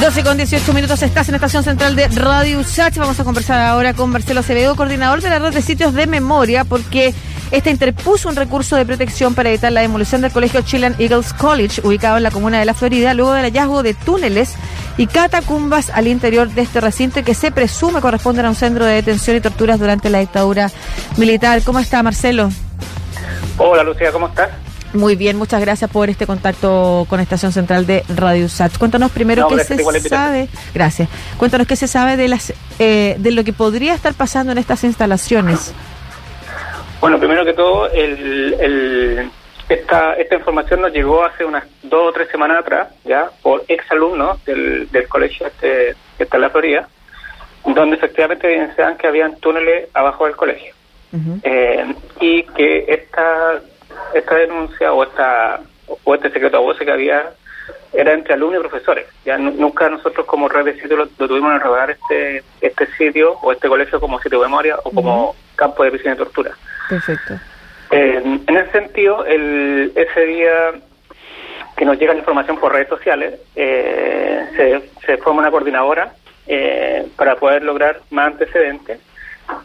12 con 18 minutos estás en Estación Central de Radio Usach. Vamos a conversar ahora con Marcelo Acevedo, coordinador de la red de sitios de memoria, porque este interpuso un recurso de protección para evitar la demolición del colegio Chilean Eagles College, ubicado en la comuna de La Florida, luego del hallazgo de túneles y catacumbas al interior de este recinto que se presume corresponden a un centro de detención y torturas durante la dictadura militar. ¿Cómo está, Marcelo? Hola, Lucía, ¿cómo estás? Muy bien, muchas gracias por este contacto con Estación Central de Radio Sat. Cuéntanos primero qué se sabe. Gracias. Cuéntanos qué se sabe de las eh, de lo que podría estar pasando en estas instalaciones. Bueno, primero que todo, el, esta, esta información nos llegó hace unas dos o tres semanas atrás, ya, por exalumnos del, del colegio este, que está en la Florida, donde efectivamente evidenciaban que habían túneles abajo del colegio. Eh, y que esta esta denuncia o esta o este secreto a voces que había era entre alumnos y profesores. Ya nunca nosotros como red de sitio lo, tuvimos en revelar este este sitio o este colegio como sitio de memoria o como campo de prisión y tortura. Perfecto. en ese sentido, el, ese día que nos llega la información por redes sociales, eh, se, se forma una coordinadora eh, para poder lograr más antecedentes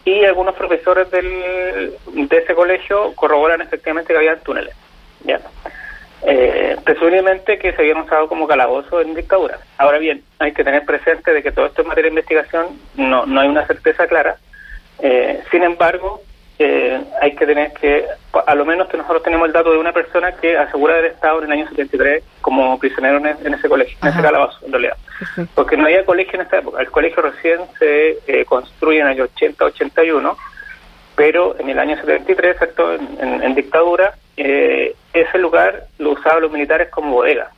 y algunos profesores del, de ese colegio corroboran efectivamente que había túneles. ¿ya? Eh, presumiblemente que se habían usado como calabozo en dictadura. Ahora bien, hay que tener presente de que todo esto es materia de investigación, no, no hay una certeza clara. Eh, sin embargo, eh, hay que tener que, a lo menos que nosotros tenemos el dato de una persona que asegura haber estado en el año 73 como prisionero en, ese colegio, en ese calabozo, en realidad. Porque no había colegio en esta época. El colegio recién se eh, construye en el año 80-81, pero en el año 73, ¿cierto? En, dictadura, eh, ese lugar lo usaban los militares como bodega.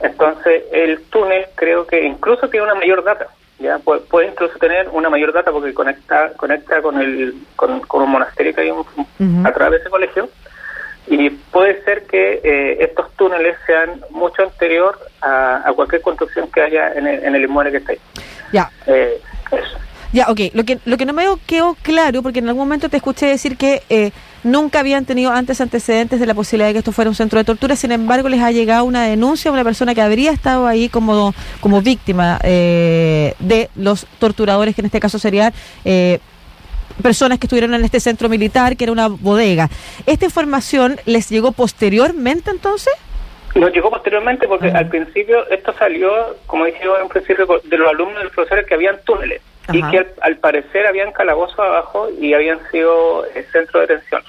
Entonces, el túnel creo que incluso tiene una mayor data ya puede, incluso tener una mayor data porque conecta conecta con el con, un monasterio que hay a través de ese colegio y puede ser que eh, estos túneles sean mucho anterior a, cualquier construcción que haya en el, en el inmueble que está ahí. Ya. Eh, eso. Ya, ok. Lo que, lo que no me quedó claro, porque en algún momento te escuché decir que eh, nunca habían tenido antes antecedentes de la posibilidad de que esto fuera un centro de tortura, sin embargo les ha llegado una denuncia a una persona que habría estado ahí como, como víctima eh, de los torturadores, que en este caso serían... Eh, personas que estuvieron en este centro militar, que era una bodega. ¿Esta información les llegó posteriormente entonces? Nos llegó posteriormente porque al principio esto salió, como dije yo en principio, de los alumnos y los profesores que habían túneles y que al, parecer habían calabozos abajo y habían sido el eh, centro de detención.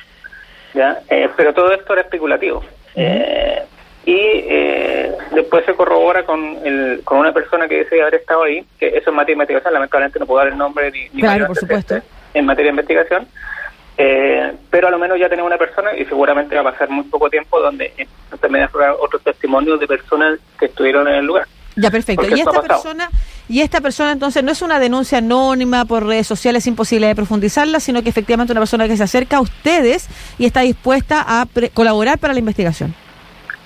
¿Ya? Eh, pero todo esto era especulativo. Eh, y después se corrobora con, el, con una persona que dice haber estado ahí, que eso es materia de investigación, lamentablemente no puedo dar el nombre ni, ni claro, por supuesto. en materia de investigación. pero a lo menos ya tenemos una persona y seguramente va a pasar muy poco tiempo donde también habrá otros testimonios de personas que estuvieron en el lugar. Ya, perfecto. Y esta persona, y esta persona entonces no es una denuncia anónima por redes sociales sin posibilidad de profundizarla, sino que efectivamente una persona que se acerca a ustedes y está dispuesta a colaborar para la investigación.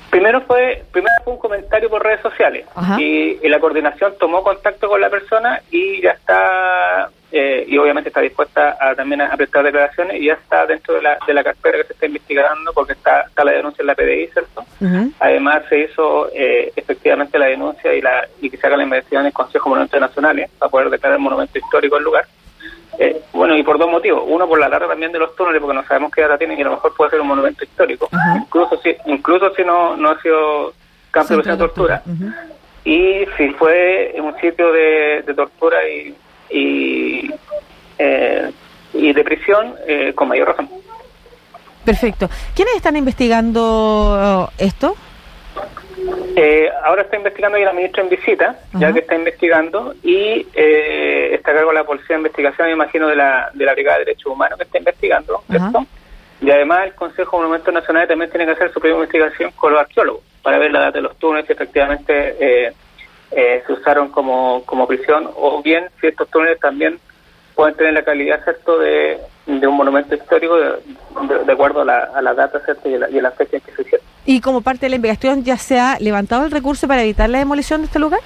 Primero fue, primero fue un comentario por redes sociales y, la coordinación tomó contacto con la persona y ya está, eh, y obviamente está dispuesta a también a prestar declaraciones y ya está dentro de la, de la carpera que se está investigando porque está, está la denuncia en la PDI, ¿cierto? Además se hizo eh, efectivamente la denuncia y, la, y que se haga la investigación en el Consejo Monumentos Nacionales para poder declarar el monumento histórico el lugar. Eh, bueno, y por dos motivos. Uno, por la data también de los túneles, porque no sabemos qué data tienen y a lo mejor puede ser un monumento histórico. Incluso si incluso si no, no ha sido campo de tortura. Y si fue un sitio de, tortura y, y, eh, y de prisión, eh, con mayor razón. Perfecto. ¿Quiénes están investigando esto? Eh, ahora está investigando y la ministra en visita, ya que está investigando, y eh, está a cargo de la Policía de Investigación, me imagino, de la, de la Brigada de Derechos Humanos que está investigando esto. Y además el Consejo de Monumentos Nacionales también tiene que hacer su propia investigación con los arqueólogos, para ver la data de los túneles, si efectivamente eh, eh, se usaron como, como prisión, o bien si estos túneles también pueden tener la calidad, ¿cierto?, de, de un monumento histórico de, acuerdo a la, a la data, ¿cierto?, y, la, y a las fechas que se hicieron. ¿Y como parte de la investigación ya se ha levantado el recurso para evitar la demolición de este lugar?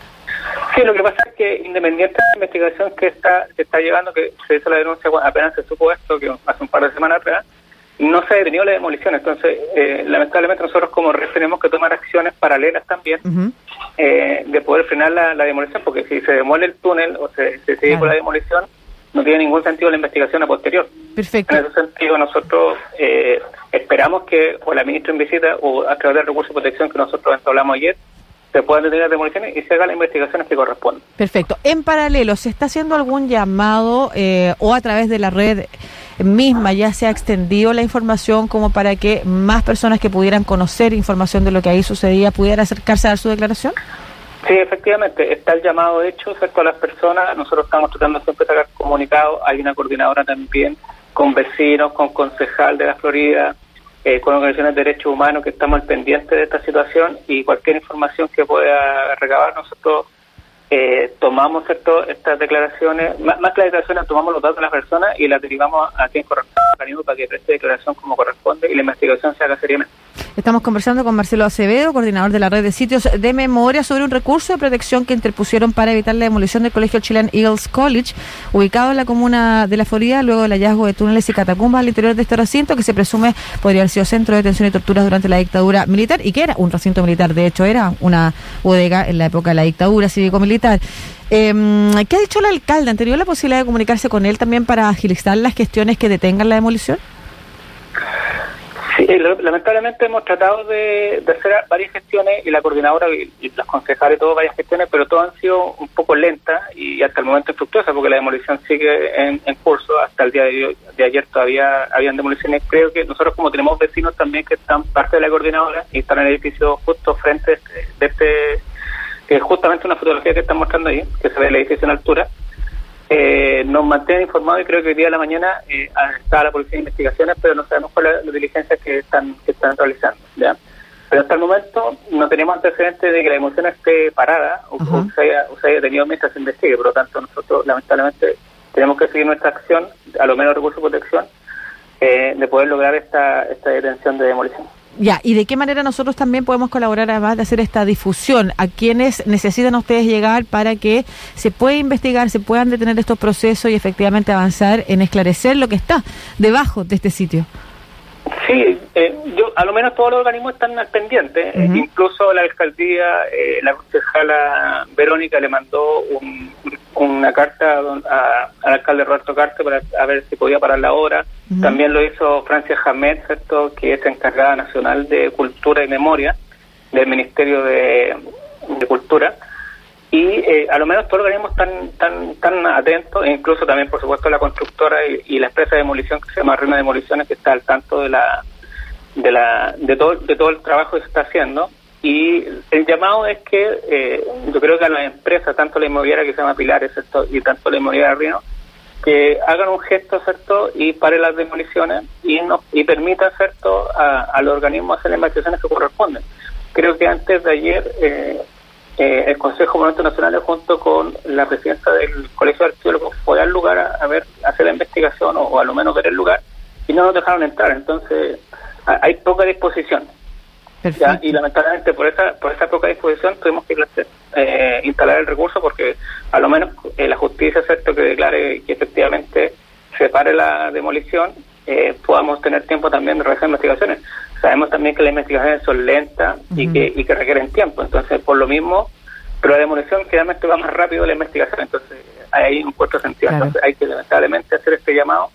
Sí, lo que pasa es que independiente de la investigación que está, que está llevando, que se hizo la denuncia apenas se supo esto, que hace un par de semanas atrás, no se ha detenido la demolición. Entonces, eh, lamentablemente nosotros como red tenemos que tomar acciones paralelas también eh, de poder frenar la, demolición, porque si se demuele el túnel o se, sigue con la demolición, no tiene ningún sentido la investigación a posterior. Perfecto. En ese sentido, nosotros eh, esperamos que o la ministra en visita o a través del recurso de protección que nosotros hablamos ayer, se puedan detener demoliciones y se hagan las investigaciones que corresponden. Perfecto. En paralelo, ¿se está haciendo algún llamado o a través de la red misma ya se ha extendido la información como para que más personas que pudieran conocer información de lo que ahí sucedía pudieran acercarse a dar su declaración? Sí, efectivamente, está el llamado hecho cerca a las personas. Nosotros estamos tratando siempre de sacar comunicados. Hay una coordinadora también con vecinos, con concejal de la Florida, eh, con organizaciones de derechos humanos que estamos al pendiente de esta situación y cualquier información que pueda recabar nosotros eh, tomamos estas declaraciones, más, que las declaraciones, tomamos los datos de las personas y las derivamos a quien corresponde para que preste declaración como corresponde y la investigación se haga seriamente. Estamos conversando con Marcelo Acevedo, coordinador de la red de sitios de memoria, sobre un recurso de protección que interpusieron para evitar la demolición del colegio Chilean Eagles College, ubicado en la comuna de La Florida, luego del hallazgo de túneles y catacumbas al interior de este recinto, que se presume podría haber sido centro de detención y torturas durante la dictadura militar, y que era un recinto militar, de hecho era una bodega en la época de la dictadura cívico-militar. Eh, ¿Qué ha dicho el alcalde? ¿Han tenido la posibilidad de comunicarse con él también para agilizar las gestiones que detengan la demolición? Sí, lamentablemente hemos tratado de, hacer varias gestiones y la coordinadora y, las concejales, todo varias gestiones, pero todas han sido un poco lentas y hasta el momento infructuosas porque la demolición sigue en, curso. Hasta el día de, ayer todavía habían demoliciones. Creo que nosotros como tenemos vecinos también que están parte de la coordinadora y están en el edificio justo frente de este, de este que es justamente una fotografía que están mostrando ahí, que se ve el edificio en altura, eh, nos mantienen informados y creo que hoy día de la mañana eh, está la policía de investigaciones, pero no sabemos cuáles son las diligencias que están, que están realizando. ¿ya? Pero hasta el momento no tenemos antecedentes de que la emoción esté parada o, se haya, o, se haya, detenido mientras se investigue. Por lo tanto, nosotros lamentablemente tenemos que seguir nuestra acción, a lo menos recursos de protección, eh, de poder lograr esta, esta detención de demolición. Ya, ¿y de qué manera nosotros también podemos colaborar además de hacer esta difusión? ¿A quiénes necesitan ustedes llegar para que se pueda investigar, se puedan detener estos procesos y efectivamente avanzar en esclarecer lo que está debajo de este sitio? Sí, eh, yo, a lo menos todos los organismos están al pendiente. Eh, incluso la alcaldía, eh, la concejala Verónica le mandó una carta al alcalde Roberto Carte para a ver si podía parar la obra. También lo hizo Francia Jamet, ¿cierto? que es encargada nacional de Cultura y Memoria del Ministerio de, Cultura. Y eh, a lo menos todos los organismos están tan, tan atentos, e incluso también, por supuesto, la constructora y, la empresa de demolición que se llama Reina Demoliciones, que está al tanto de la de la de todo de todo el trabajo que se está haciendo y el llamado es que eh, yo creo que a las empresas tanto la inmobiliaria que se llama Pilares y tanto la inmobiliaria Rino que hagan un gesto, ¿cierto? Y pare las demoliciones y no, y permitan, ¿cierto?, a, los organismos hacer las investigaciones que corresponden. Creo que antes de ayer eh, eh, el Consejo Monumento Nacional junto con la presidencia del Colegio de Arqueólogos fue al lugar a, ver, hacer la investigación o, a lo menos ver el lugar y no nos dejaron entrar. Entonces hay poca disposición. Y lamentablemente por esa por esa poca disposición tuvimos que eh, instalar el recurso porque a lo menos eh, la justicia cierto que declare que efectivamente se pare la demolición eh, podamos tener tiempo también de realizar investigaciones. Sabemos también que las investigaciones son lentas y, que, y que requieren tiempo, entonces por lo mismo, pero la demolición generalmente va más rápido la investigación, entonces hay un cuarto sentido, entonces hay que lamentablemente hacer este llamado.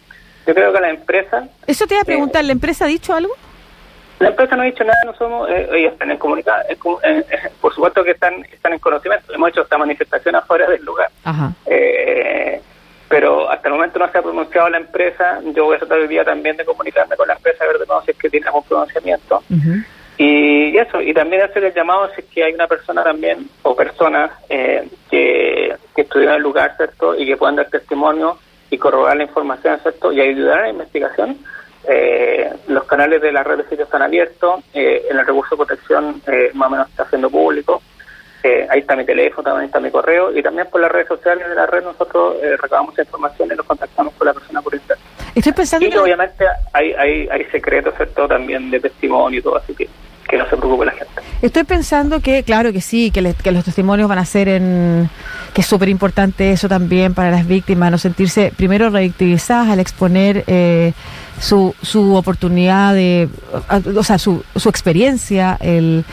Yo creo que la empresa... Eso te iba a preguntar, ¿la empresa ha dicho algo? La empresa no ha dicho nada, no somos, eh, ellos están en comunicado, eh, eh, por supuesto que están están en conocimiento, hemos hecho esta manifestación afuera del lugar, pero hasta el momento no se ha pronunciado la empresa, yo voy a tratar el día también de comunicarme con la empresa, a ver de nuevo si es que tiene algún pronunciamiento, y eso, y también hacer el llamado si es que hay una persona también, o personas que, que estuvieron en el lugar, ¿cierto?, y que puedan dar testimonio y corroborar la información, ¿cierto?, y ayudar a la investigación, eh, los canales de la red de sitios están abiertos, eh, en el recurso de protección eh, más o menos está siendo público. Eh, ahí está mi teléfono, también está mi correo y también por las redes sociales de la red nosotros recabamos información y nos contactamos con la persona por internet. Estoy pensando y obviamente hay, hay, hay secretos, ¿cierto? También de testimonio y todo, así que que no se preocupe la gente. Estoy pensando que, claro que sí, que, que los testimonios van a ser en. que es súper importante eso también para las víctimas, no sentirse primero revictimizadas al exponer eh, su, su oportunidad de. o sea, su, su experiencia, el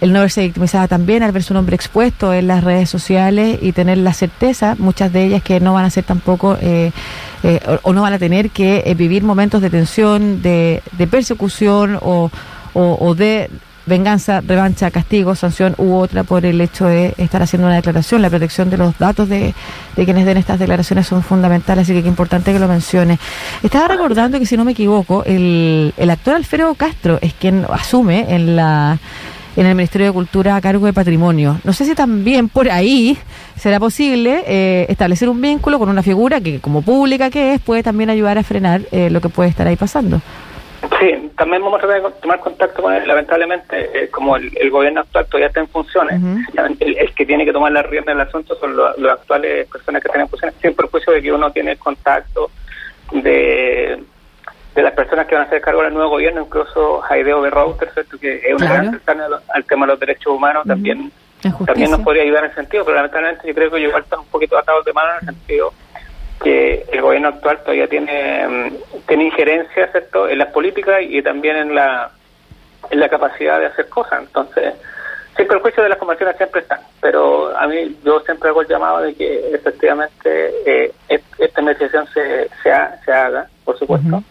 el no verse victimizada también al ver su nombre expuesto en las redes sociales y tener la certeza, muchas de ellas que no van a ser tampoco eh, eh, o, no van a tener que eh, vivir momentos de tensión, de, de persecución o, o, de venganza, revancha, castigo, sanción u otra por el hecho de estar haciendo una declaración. La protección de los datos de, de quienes den estas declaraciones son fundamentales, así que es importante que lo mencione. Estaba recordando que, si no me equivoco, el, el actor Alfredo Castro es quien asume en la en el Ministerio de Cultura a cargo de Patrimonio. No sé si también por ahí será posible eh, establecer un vínculo con una figura que, como pública que es, puede también ayudar a frenar eh, lo que puede estar ahí pasando. Sí, también vamos a tomar contacto con él. Lamentablemente, eh, como el, gobierno actual todavía está en funciones, el, que tiene que tomar la rienda del asunto son las actuales personas que están en funciones, sin perjuicio de que uno tiene contacto de de las personas que van a ser cargo del nuevo gobierno, incluso Haideo Berrouter, que es una gran cercana al tema de los derechos humanos, también también nos podría ayudar en ese sentido, pero lamentablemente yo creo que igual está un poquito atado de mano en el sentido que el gobierno actual todavía tiene, mm, tiene injerencia ¿cierto? en las políticas y también en la, en la capacidad de hacer cosas. Entonces, siempre el juicio de las conversiones siempre están, pero a mí yo siempre hago el llamado de que efectivamente eh, esta investigación se, se, se haga, por supuesto.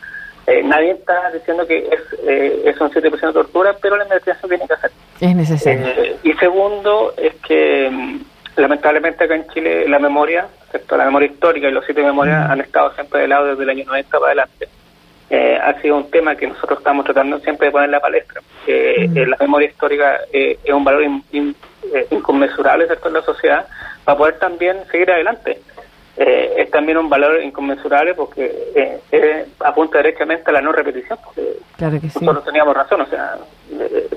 Eh, nadie está diciendo que es, eh, es un 7% de tortura, pero la investigación tiene que hacer. Es necesario. Eh, y segundo, es que mm, lamentablemente acá en Chile la memoria, la memoria histórica y los sitios de memoria mm. han estado siempre de lado desde el año 90 para adelante. ha sido un tema que nosotros estamos tratando siempre de poner en la palestra. Mm. la memoria histórica es un valor inconmensurable en la sociedad para poder también seguir adelante. Eh, es también un valor inconmensurable porque eh, apunta directamente a la no repetición. Nosotros teníamos razón, o sea,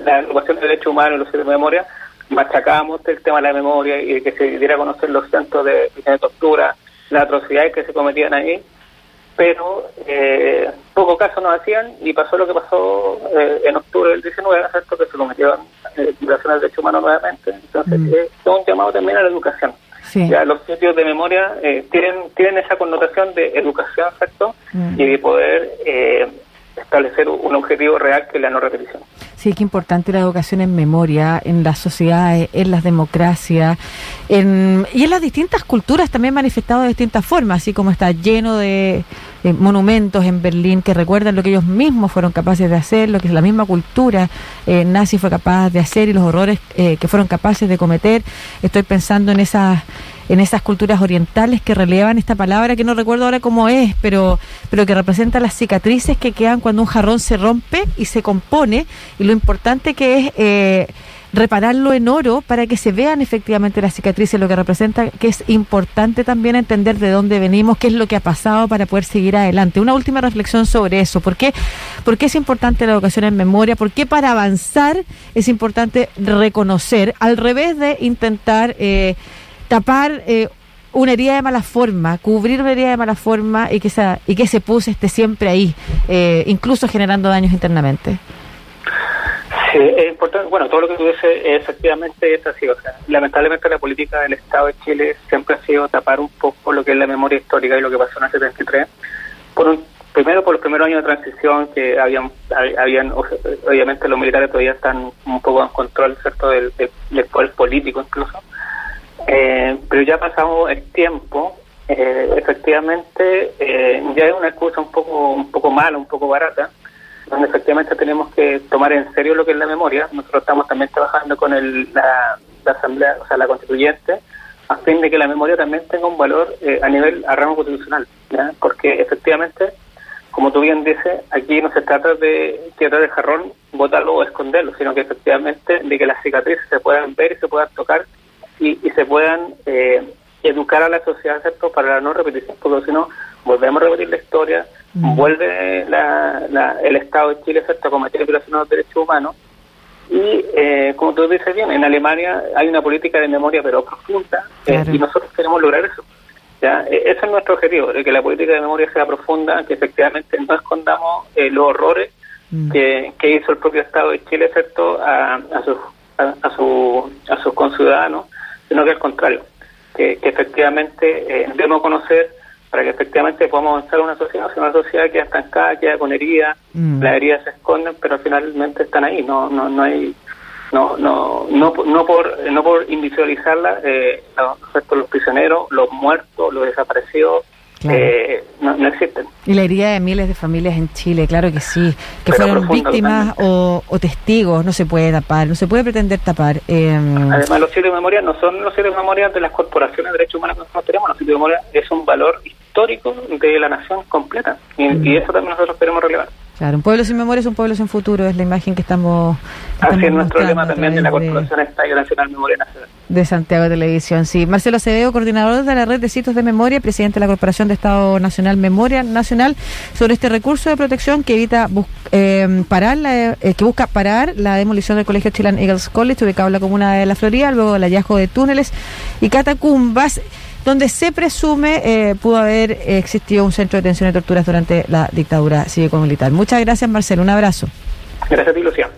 la educación de derechos humanos y los de memoria, machacábamos el tema de la memoria y que se diera a conocer los centros de, de tortura, las atrocidades que se cometían ahí, pero eh, poco caso nos hacían y pasó lo que pasó eh, en octubre del 19, ¿cierto? que se cometieron violaciones de derechos humanos nuevamente. Entonces, mm. es un llamado también a la educación. Ya los sitios de memoria eh, tienen tienen esa connotación de educación, ¿cierto? Mm. Y de poder eh, establecer un objetivo real que es la no repetición. Sí, qué importante la educación en memoria, en las sociedades, en las democracias, en, y en las distintas culturas también manifestado de distintas formas, así como está lleno de monumentos en Berlín que recuerdan lo que ellos mismos fueron capaces de hacer, lo que la misma cultura eh, nazi fue capaz de hacer y los horrores eh, que fueron capaces de cometer. Estoy pensando en esas en esas culturas orientales que relevan esta palabra que no recuerdo ahora cómo es, pero pero que representa las cicatrices que quedan cuando un jarrón se rompe y se compone y lo importante que es eh, repararlo en oro para que se vean efectivamente las cicatrices, lo que representa, que es importante también entender de dónde venimos, qué es lo que ha pasado para poder seguir adelante. Una última reflexión sobre eso. ¿Por qué, ¿Por qué es importante la educación en memoria? ¿Por qué para avanzar es importante reconocer, al revés de intentar eh, tapar... Eh, una herida de mala forma, cubrir una herida de mala forma y que, esa, y que ese pus esté siempre ahí, eh, incluso generando daños internamente. Sí, es importante. Bueno, todo lo que tú dices efectivamente es así. O sea, lamentablemente la política del Estado de Chile siempre ha sido tapar un poco lo que es la memoria histórica y lo que pasó en el 73. Por un, primero, por los primeros años de transición, que habían, habían obviamente los militares todavía están un poco en control cierto del, del, poder político incluso. Eh, pero ya pasado el tiempo, eh, efectivamente, eh, ya es una excusa un poco, un poco mala, un poco barata donde efectivamente tenemos que tomar en serio lo que es la memoria. Nosotros estamos también trabajando con el, la, Asamblea, o sea, la Constituyente, a fin de que la memoria también tenga un valor eh, a nivel, a rango constitucional, porque efectivamente, como tú bien dices, aquí no se trata de tirar el jarrón, botarlo o esconderlo, sino que efectivamente de que las cicatrices se puedan ver y se puedan tocar y, y se puedan eh, educar a la sociedad ¿cierto? para la no repetición, porque si no, volvemos a repetir la historia, mm. vuelve la, el Estado de Chile a cometer violaciones de los derechos humanos. Y eh, como tú dices bien, en Alemania hay una política de memoria pero profunda eh, y nosotros queremos lograr eso. ¿ya? E, ese es nuestro objetivo, de que la política de memoria sea profunda, que efectivamente no escondamos eh, los horrores mm. que, que, hizo el propio Estado de Chile, excepto a, a, sus, a, su, a sus conciudadanos, sino que al contrario, que, efectivamente eh, debemos conocer para que efectivamente podamos avanzar una sociedad, una sociedad que estancada, que con heridas, mm. las heridas se esconden, pero finalmente están ahí, no, no, no hay no no no no por no por individualizarla eh, los, los prisioneros los muertos los desaparecidos eh, no, existen. Y la herida de miles de familias en Chile, claro que sí, que fueron víctimas o, testigos, no se puede tapar, no se puede pretender tapar. Eh, Además, los sitios de memoria no son los sitios de memoria de las corporaciones de derechos humanos que nosotros tenemos, los sitios de memoria es un valor histórico de la nación completa y, y eso también nosotros queremos relevar. Claro, un pueblo sin memoria es un pueblo sin futuro, es la imagen que estamos. Así es nuestro lema también de la Corporación Estadio Nacional Memoria Nacional. De Santiago Televisión, sí. Marcelo Acevedo, coordinador de la red de sitios de memoria, presidente de la Corporación de Estado Nacional Memoria Nacional, sobre este recurso de protección que evita eh, parar, la, eh, que busca parar la demolición del Colegio Chilean Eagles College, ubicado en la comuna de La Florida, luego el hallazgo de túneles y catacumbas donde se presume eh, pudo haber existido un centro de detención y torturas durante la dictadura cívico-militar. Muchas gracias, Marcelo. Un abrazo. Gracias a ti, Lucía.